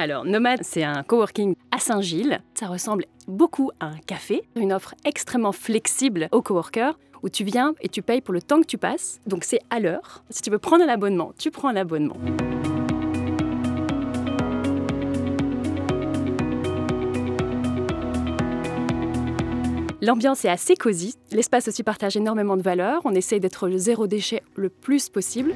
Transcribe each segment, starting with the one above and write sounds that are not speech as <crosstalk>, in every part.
Alors, Nomade, c'est un coworking à Saint-Gilles. Ça ressemble beaucoup à un café, une offre extrêmement flexible aux coworkers où tu viens et tu payes pour le temps que tu passes. Donc c'est à l'heure. Si tu veux prendre un abonnement, tu prends un abonnement. L'ambiance est assez cosy. L'espace aussi partage énormément de valeurs. On essaye d'être zéro déchet le plus possible.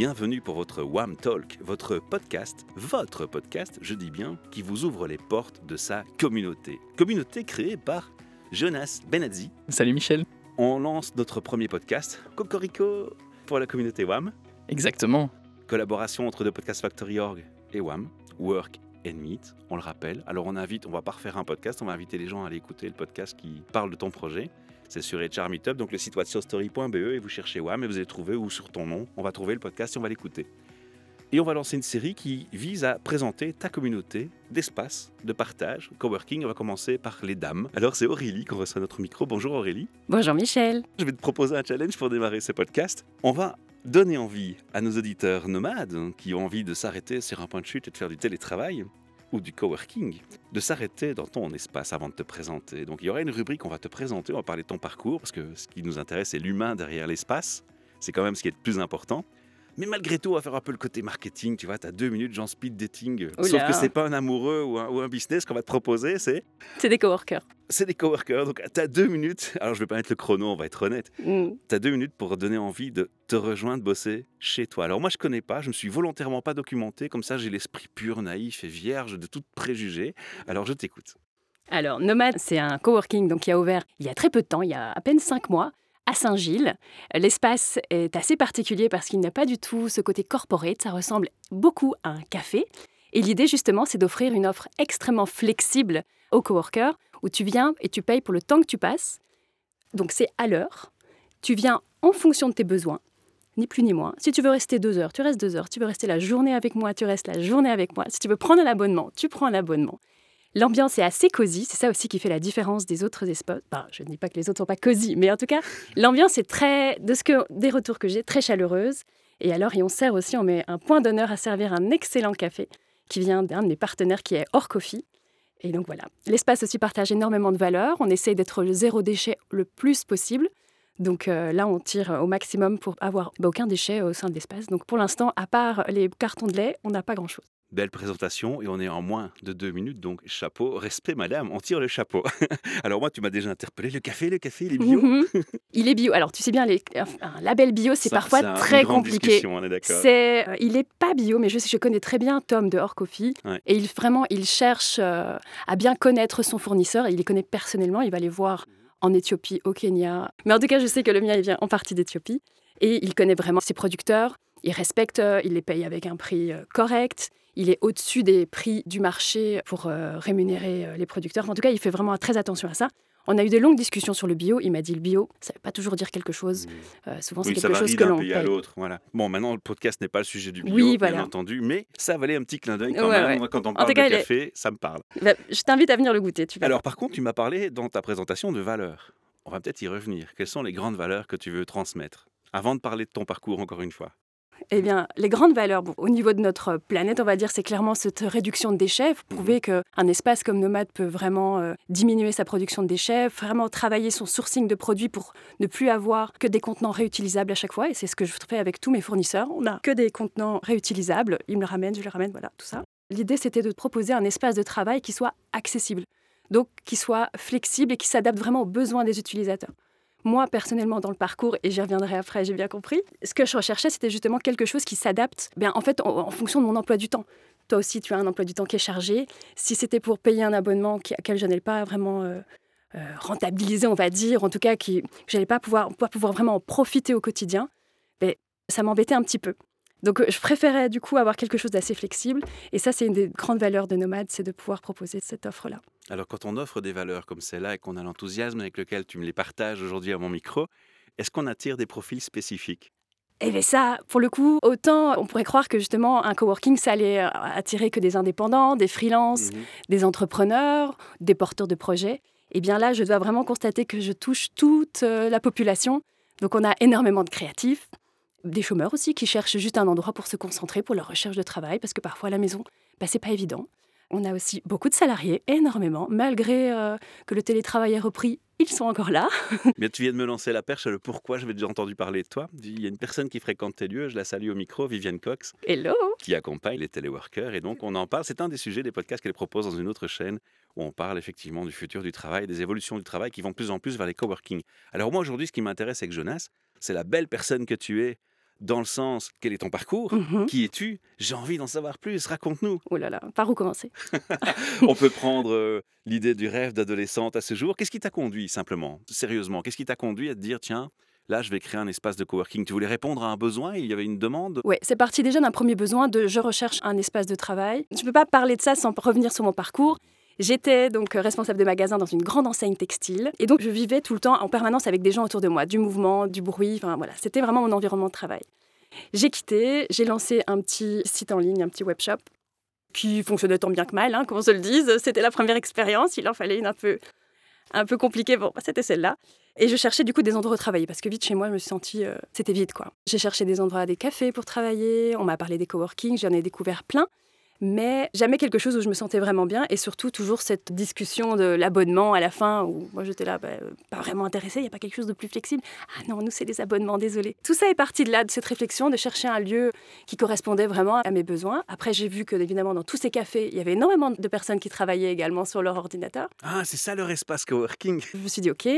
Bienvenue pour votre WAM Talk, votre podcast, votre podcast, je dis bien, qui vous ouvre les portes de sa communauté. Communauté créée par Jonas Benazzi. Salut Michel. On lance notre premier podcast, Cocorico, pour la communauté WAM. Exactement. Collaboration entre The Podcast Factory Org et WAM, Work and Meet, on le rappelle. Alors on invite, on va pas refaire un podcast, on va inviter les gens à aller écouter le podcast qui parle de ton projet. C'est sur HR Meetup, donc le site whatsostory.be et vous cherchez WAM et vous allez trouver, ou sur ton nom, on va trouver le podcast et on va l'écouter. Et on va lancer une série qui vise à présenter ta communauté d'espace, de partage, coworking. On va commencer par les dames. Alors c'est Aurélie qu'on reçoit notre micro. Bonjour Aurélie. Bonjour Michel. Je vais te proposer un challenge pour démarrer ce podcast. On va donner envie à nos auditeurs nomades hein, qui ont envie de s'arrêter sur un point de chute et de faire du télétravail ou du coworking, de s'arrêter dans ton espace avant de te présenter. Donc il y aura une rubrique, on va te présenter, on va parler de ton parcours, parce que ce qui nous intéresse, c'est l'humain derrière l'espace. C'est quand même ce qui est le plus important. Mais malgré tout, on va faire un peu le côté marketing. Tu vois, tu as deux minutes, genre speed dating. Sauf que c'est pas un amoureux ou un, business qu'on va te proposer, c'est. C'est des coworkers. C'est des coworkers. Donc, tu as deux minutes. Alors, je vais pas mettre le chrono, on va être honnête. Mm. Tu as deux minutes pour donner envie de te rejoindre, bosser chez toi. Alors, moi, je connais pas. Je me suis volontairement pas documenté. Comme ça, j'ai l'esprit pur, naïf et vierge de tout préjugé. Alors, je t'écoute. Alors, Nomad, c'est un coworking donc, qui a ouvert il y a très peu de temps, il y a à peine cinq mois à Saint-Gilles. L'espace est assez particulier parce qu'il n'a pas du tout ce côté corporate, ça ressemble beaucoup à un café. Et l'idée justement, c'est d'offrir une offre extrêmement flexible aux coworkers où tu viens et tu payes pour le temps que tu passes. Donc c'est à l'heure. Tu viens en fonction de tes besoins, ni plus ni moins. Si tu veux rester deux heures, tu restes deux heures. Tu veux rester la journée avec moi, tu restes la journée avec moi. Si tu veux prendre un abonnement, tu prends un abonnement. L'ambiance est assez cosy, c'est ça aussi qui fait la différence des autres espaces. je ne dis pas que les autres sont pas cosy, mais en tout cas, <laughs> l'ambiance est très, de ce que des retours que j'ai, très chaleureuse. Et alors, et on sert aussi, on met un point d'honneur à servir un excellent café qui vient d'un de mes partenaires qui est Or Coffee. Et donc voilà, l'espace aussi partage énormément de valeurs. On essaye d'être le zéro déchet le plus possible. Donc euh, là, on tire au maximum pour avoir bah, aucun déchet au sein de l'espace. Donc pour l'instant, à part les cartons de lait, on n'a pas grand-chose belle présentation et on est en moins de deux minutes, donc chapeau, respect madame, on tire le chapeau. <laughs> Alors moi, tu m'as déjà interpellé, le café, le café, il est bio mhm. Il est bio. Alors tu sais bien, les, un label bio, c'est parfois très compliqué. C'est, euh, il n'est pas bio, mais je, je connais très bien Tom de Hors Coffee et il, vraiment, il cherche euh, à bien connaître son fournisseur et il les connaît personnellement, il va les voir en Éthiopie, au Kenya. Mais en tout cas, je sais que le mien, il vient en partie d'Éthiopie et il connaît vraiment ses producteurs. Il respecte, euh, il les paye avec un prix correct il est au-dessus des prix du marché pour euh, rémunérer euh, les producteurs. En tout cas, il fait vraiment très attention à ça. On a eu des longues discussions sur le bio. Il m'a dit le bio, ça ne veut pas toujours dire quelque chose. Euh, souvent, c'est quelque chose que l'on paye. à l'autre. Voilà. Bon, maintenant, le podcast n'est pas le sujet du bio, oui, bien entendu, mais ça valait un petit clin d'œil quand même. Quand on parle de café, ça me parle. Bah, je t'invite à venir le goûter. Tu Alors, par contre, tu m'as parlé dans ta présentation de valeurs. On va peut-être y revenir. Quelles sont les grandes valeurs que tu veux transmettre? Avant de parler de ton parcours, encore une fois. Eh bien, les grandes valeurs au niveau de notre planète, on va dire, c'est clairement cette réduction de déchets. Prouver qu'un espace comme Nomade peut vraiment euh, diminuer sa production de déchets, vraiment travailler son sourcing de produits pour ne plus avoir que des contenants réutilisables à chaque fois. Et c'est ce que je fais avec tous mes fournisseurs. On n'a que des contenants réutilisables. Ils me le ramènent, je le ramène, voilà, tout ça. L'idée, c'était de proposer un espace de travail qui soit accessible, donc qui soit flexible et qui s'adapte vraiment aux besoins des utilisateurs. Moi, personnellement, dans le parcours, et j'y reviendrai après, j'ai bien compris, ce que je recherchais, c'était justement quelque chose qui s'adapte bien, en fait, en, fonction de mon emploi du temps. Toi aussi, tu as un emploi du temps qui est chargé. Si c'était pour payer un abonnement auquel je n'allais pas vraiment euh, euh, rentabiliser, on va dire, en tout cas, que je n'allais pas pouvoir, pouvoir vraiment en profiter au quotidien, ben, ça m'embêtait un petit peu. Donc, je préférais du coup avoir quelque chose d'assez flexible. Et ça, c'est une des grandes valeurs de Nomade, c'est de pouvoir proposer cette offre-là. Alors quand on offre des valeurs comme celle-là et qu'on a l'enthousiasme avec lequel tu me les partages aujourd'hui à mon micro, est-ce qu'on attire des profils spécifiques? Et bien ça, pour le coup, autant on pourrait croire que justement un coworking, ça allait euh, attirer que des indépendants, des freelances, Mhm. des entrepreneurs, des porteurs de projets. Et bien là, je dois vraiment constater que je touche toute euh, la population. Donc on a énormément de créatifs, des chômeurs aussi qui cherchent juste un endroit pour se concentrer pour leur recherche de travail, parce que parfois à la maison, bah, c'est pas évident. On a aussi beaucoup de salariés, énormément, malgré euh, que le télétravail est repris, ils sont encore là. <laughs> Mais tu viens de me lancer la perche, le pourquoi j'avais déjà entendu parler de toi. Il y a une personne qui fréquente tes lieux, je la salue au micro, Viviane Cox, Hello qui accompagne les téléworkers. Et donc, on en parle. C'est un des sujets des podcasts qu'elle propose dans une autre chaîne où on parle effectivement du futur du travail, des évolutions du travail qui vont de plus en plus vers les coworking. Alors, moi, aujourd'hui, ce qui m'intéresse avec Jonas, c'est la belle personne que tu es, dans le sens, quel est ton parcours? Mhm. Qui es-tu? J'ai envie d'en savoir plus, raconte-nous. Oh là là, par où commencer? <laughs> On peut prendre euh, l'idée du rêve d'adolescente à ce jour. Qu'est-ce qui t'a conduit, simplement, sérieusement? Qu'est-ce qui t'a conduit à te dire, tiens, là, je vais créer un espace de coworking? Tu voulais répondre à un besoin? Il y avait une demande? Ouais, c'est parti déjà d'un premier besoin de je recherche un espace de travail. Je ne peux pas parler de ça sans revenir sur mon parcours. J'étais donc euh, responsable de magasin dans une grande enseigne textile et donc je vivais tout le temps en permanence avec des gens autour de moi, du mouvement, du bruit, enfin voilà, c'était vraiment mon environnement de travail. J'ai quitté, j'ai lancé un petit site en ligne, un petit webshop qui fonctionnait tant bien que mal, hein, qu'on se le dise. C'était la première expérience, il en fallait une un peu, un peu compliquée. Bon, bah, c'était celle-là. Et je cherchais du coup des endroits où travailler parce que vite chez moi, je me suis sentie. euh, c'était vide quoi. J'ai cherché des endroits, des cafés pour travailler. On m'a parlé des coworking, j'en ai découvert plein. Mais jamais quelque chose où je me sentais vraiment bien. Et surtout, toujours cette discussion de l'abonnement à la fin où moi j'étais là, bah, euh, pas vraiment intéressée. Il n'y a pas quelque chose de plus flexible. Ah non, nous c'est des abonnements, désolé. Tout ça est parti de là, de cette réflexion, de chercher un lieu qui correspondait vraiment à mes besoins. Après, j'ai vu que évidemment dans tous ces cafés, il y avait énormément de personnes qui travaillaient également sur leur ordinateur. Ah, c'est ça leur espace coworking Je me suis dit, OK.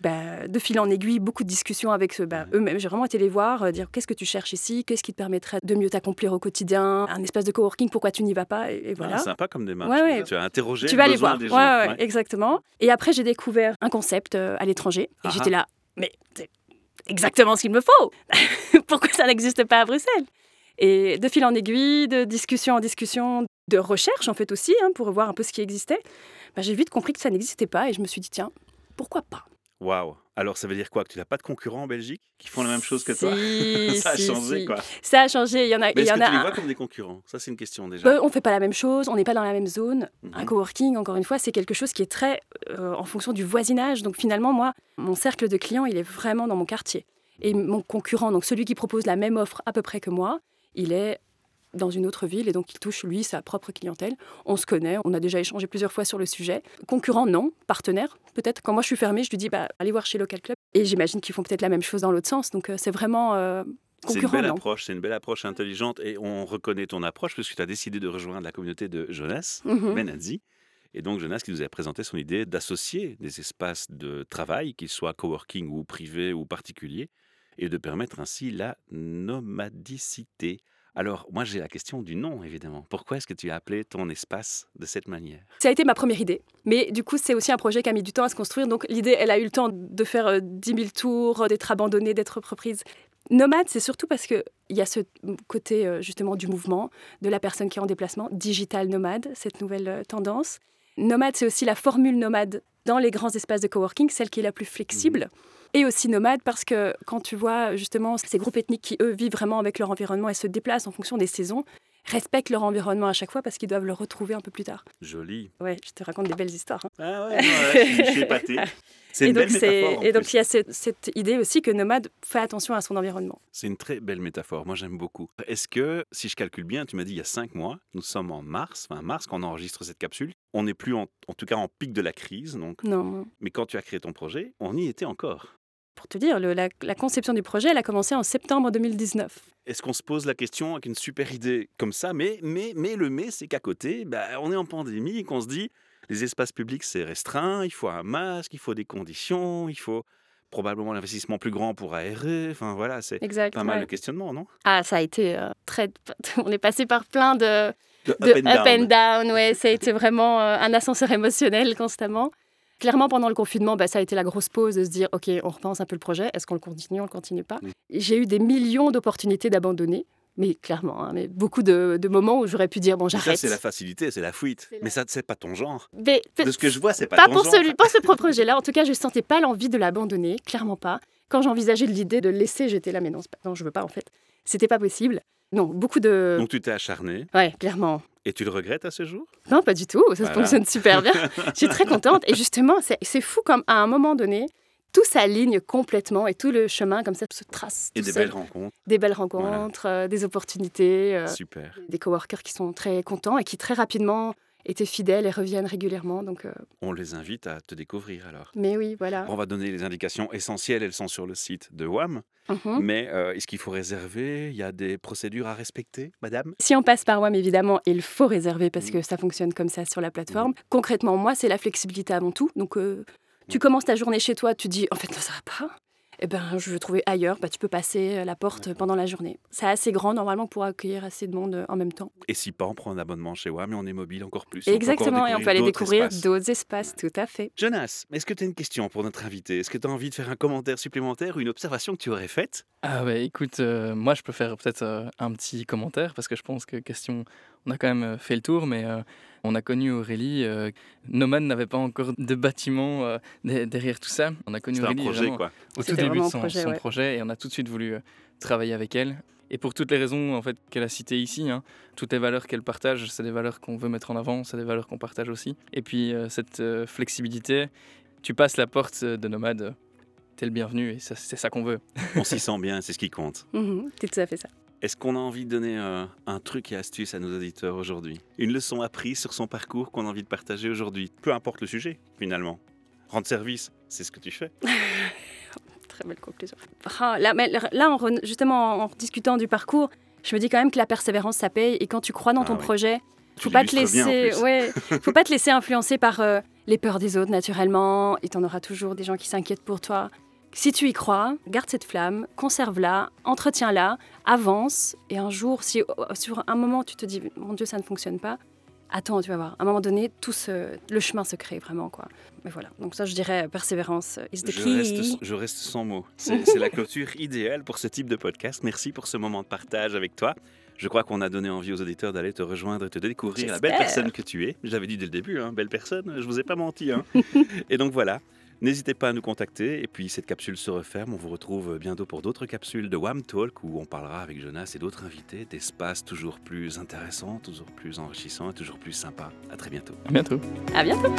Bah, de fil en aiguille, beaucoup de discussions avec bah, eux-mêmes. J'ai vraiment été les voir, euh, dire qu'est-ce que tu cherches ici, qu'est-ce qui te permettrait de mieux t'accomplir au quotidien, un espace de coworking, pourquoi tu n'y vas pas, et, et voilà. Ah, Sympa comme démarche. Ouais, ouais. Tu as interrogé tu vas aller besoin voir. des gens. ouais, exactement. Et après, j'ai découvert un concept euh, à l'étranger, et Ah j'étais là, mais c'est exactement ce qu'il me faut. <laughs> pourquoi ça n'existe pas à Bruxelles? Et de fil en aiguille, de discussion en discussion, de recherche en fait aussi, hein, pour voir un peu ce qui existait, bah, j'ai vite compris que ça n'existait pas, et je me suis dit, tiens, pourquoi pas? Waouh. Alors, ça veut dire quoi? Que tu n'as pas de concurrents en Belgique qui font la même chose que toi? Si, <laughs> Ça a si, changé, si. quoi. Ça a changé. Il y en a. Mais est-ce en que a tu les vois comme des concurrents? Ça, c'est une question déjà. On fait pas la même chose, on n'est pas dans la même zone. Un Mhm. coworking, encore une fois, c'est quelque chose qui est très euh, en fonction du voisinage. Donc finalement, moi, mon cercle de clients, il est vraiment dans mon quartier. Et mon concurrent, donc celui qui propose la même offre à peu près que moi, il est dans une autre ville et donc il touche lui sa propre clientèle. On se connaît, on a déjà échangé plusieurs fois sur le sujet. Concurrent, non. Partenaire, peut-être. Quand moi je suis fermée, je lui dis bah, allez voir chez Local Club. Et j'imagine qu'ils font peut-être la même chose dans l'autre sens. Donc euh, c'est vraiment euh, C'est une belle non. approche, c'est une belle approche intelligente et on reconnaît ton approche puisque tu as décidé de rejoindre la communauté de Jonas Mhm. Benazzi. Et donc Jonas qui nous a présenté son idée d'associer des espaces de travail, qu'ils soient coworking ou privés ou particuliers, et de permettre ainsi la nomadicité. Alors moi j'ai la question du nom évidemment. Pourquoi est-ce que tu as appelé ton espace de cette manière? Ça a été ma première idée. Mais du coup, c'est aussi un projet qui a mis du temps à se construire. Donc l'idée, elle a eu le temps de faire euh, 10 000 tours, euh, d'être abandonnée, d'être reprise. Nomade, c'est surtout parce qu'il y a ce côté euh, justement du mouvement, de la personne qui est en déplacement, digital nomade, cette nouvelle euh, tendance. Nomade, c'est aussi la formule nomade dans les grands espaces de coworking, celle qui est la plus flexible. Et aussi nomade parce que quand tu vois justement ces groupes ethniques qui, eux, vivent vraiment avec leur environnement et se déplacent en fonction des saisons, respectent leur environnement à chaque fois parce qu'ils doivent le retrouver un peu plus tard. Joli. Ouais, je te raconte des belles histoires. hein. Ah ouais, je, suis- je suis épaté. <laughs> C'est Et une donc, belle c'est- métaphore. en et donc il y a cette, cette idée aussi que Nomade fait attention à son environnement. C'est une très belle métaphore, moi j'aime beaucoup. Est-ce que, si je calcule bien, tu m'as dit il y a cinq mois, nous sommes en mars, enfin mars quand on enregistre cette capsule, on n'est plus en, en tout cas en pic de la crise, donc, Non, mais quand tu as créé ton projet, on y était encore. Pour te dire, le- la, la conception du projet, elle a commencé en septembre 2019. Est-ce qu'on se pose la question avec une super idée comme ça Mais, mais, mais le mais, c'est qu'à côté, bah, on est en pandémie et qu'on se dit les espaces publics, c'est restreint, il faut un masque, il faut des conditions, il faut probablement l'investissement plus grand pour aérer. Enfin voilà, c'est Exact. pas mal ouais. de questionnements, non? Ah, ça a été euh, très. <laughs> On est passé par plein de, De de up and down. ouais, ça a été vraiment euh, un ascenseur émotionnel constamment. Clairement, pendant le confinement, bah, ça a été la grosse pause de se dire OK, on repense un peu le projet. Est-ce qu'on le continue, on le continue pas? J'ai eu des millions d'opportunités d'abandonner. Mais clairement, hein, mais beaucoup de, de moments où j'aurais pu dire bon, Mais Ça, j'arrête. c'est la facilité, c'est la fuite. La- Mais ça, c'est pas ton genre. Mais De ce que je vois, c'est pas, pas ton pour, genre. celui, pour ce propre projet-là. En tout cas, je ne sentais pas l'envie de l'abandonner, clairement pas. Quand j'envisageais l'idée de le laisser, j'étais là, mais non, pas- non, je veux pas en fait. C'était pas possible. Non, beaucoup de. Donc tu t'es acharné Ouais, clairement. et tu le regrettes à ce jour? Non, pas du tout. Ça Voilà. fonctionne super bien. <laughs> je suis très contente. Et justement, c'est fou comme à un moment donné, tout s'aligne complètement et tout le chemin comme ça se trace. Et des seul. belles rencontres. Des belles rencontres, euh, des opportunités, euh, Super. des coworkers qui sont très contents et qui très rapidement étaient fidèles et reviennent régulièrement. Donc, euh, On les invite à te découvrir alors. mais oui, voilà. On va donner les indications essentielles, elles sont sur le site de WAM. Mhm. Mais euh, est-ce qu'il faut réserver? Il y a des procédures à respecter, madame? Si on passe par WAM, évidemment, il faut réserver parce que ça fonctionne comme ça sur la plateforme. Concrètement, moi, c'est la flexibilité avant tout. Donc, euh, tu commences ta journée chez toi, tu dis, en fait, non, ça va pas. Eh ben, je veux trouver ailleurs. Bah, tu peux passer euh, la porte pendant la journée. C'est assez grand, normalement, pour accueillir assez de monde euh, en même temps. Et si pas, on prend un abonnement chez WAM et on est mobile encore plus. On peut encore Exactement, et on peut aller d'autres découvrir espaces. d'autres espaces, tout à fait. Jonas, est-ce que tu as une question pour notre invité? Est-ce que tu as envie de faire un commentaire supplémentaire ou une observation que tu aurais faite? Ah ouais, écoute, euh, moi je peux faire peut-être euh, un petit commentaire parce que je pense que question, on a quand même fait le tour, mais euh, on a connu Aurélie. euh, Nomad n'avait pas encore de bâtiment euh, de- derrière tout ça. On a connu C'est un Aurélie projet, vraiment quoi. au tout début de son, projet, son ouais. projet et on a tout de suite voulu euh, travailler avec elle. Et pour toutes les raisons en fait qu'elle a citées ici, hein, toutes les valeurs qu'elle partage, c'est des valeurs qu'on veut mettre en avant, c'est des valeurs qu'on partage aussi. Et puis euh, cette euh, flexibilité, tu passes la porte de Nomad, euh, t'es le bienvenu et c'est ça qu'on veut. On s'y sent bien, c'est ce qui compte. <laughs> Mhm, c'est tout à fait ça. Est-ce qu'on a envie de donner euh, un truc et astuce à nos auditeurs aujourd'hui? Une leçon apprise sur son parcours qu'on a envie de partager aujourd'hui Peu importe le sujet, finalement. Rendre service, c'est ce que tu fais. <laughs> Très belle conclusion. Ah, là, mais là, en re- justement, en discutant du parcours, je me dis quand même que la persévérance, ça paye. Et quand tu crois dans Ah ton projet, Tu faut pas te laisser, ouais, <laughs> faut pas te laisser influencer par euh, les peurs des autres naturellement. Et t'en auras toujours des gens qui s'inquiètent pour toi. Si tu y crois, garde cette flamme, conserve-la, entretiens-la, avance. Et un jour, si euh, sur un moment tu te dis, mon Dieu, ça ne fonctionne pas, attends, tu vas voir. À un moment donné, tout se- le chemin se crée vraiment, quoi. Mais voilà. Donc ça, je dirais persévérance is the Je key. reste, je reste sans mots. C'est la clôture idéale pour ce type de podcast. Merci pour ce moment de partage avec toi. Je crois qu'on a donné envie aux auditeurs d'aller te rejoindre et te découvrir la belle personne que tu es. J'avais dit dès le début, hein, belle personne, je vous ai pas menti. hein. <laughs> et donc voilà, n'hésitez pas à nous contacter. Et puis cette capsule se referme. On vous retrouve bientôt pour d'autres capsules de WAM Talk où on parlera avec Jonas et d'autres invités d'espaces toujours plus intéressants, toujours plus enrichissants et toujours plus sympas. À très bientôt. À bientôt. À bientôt.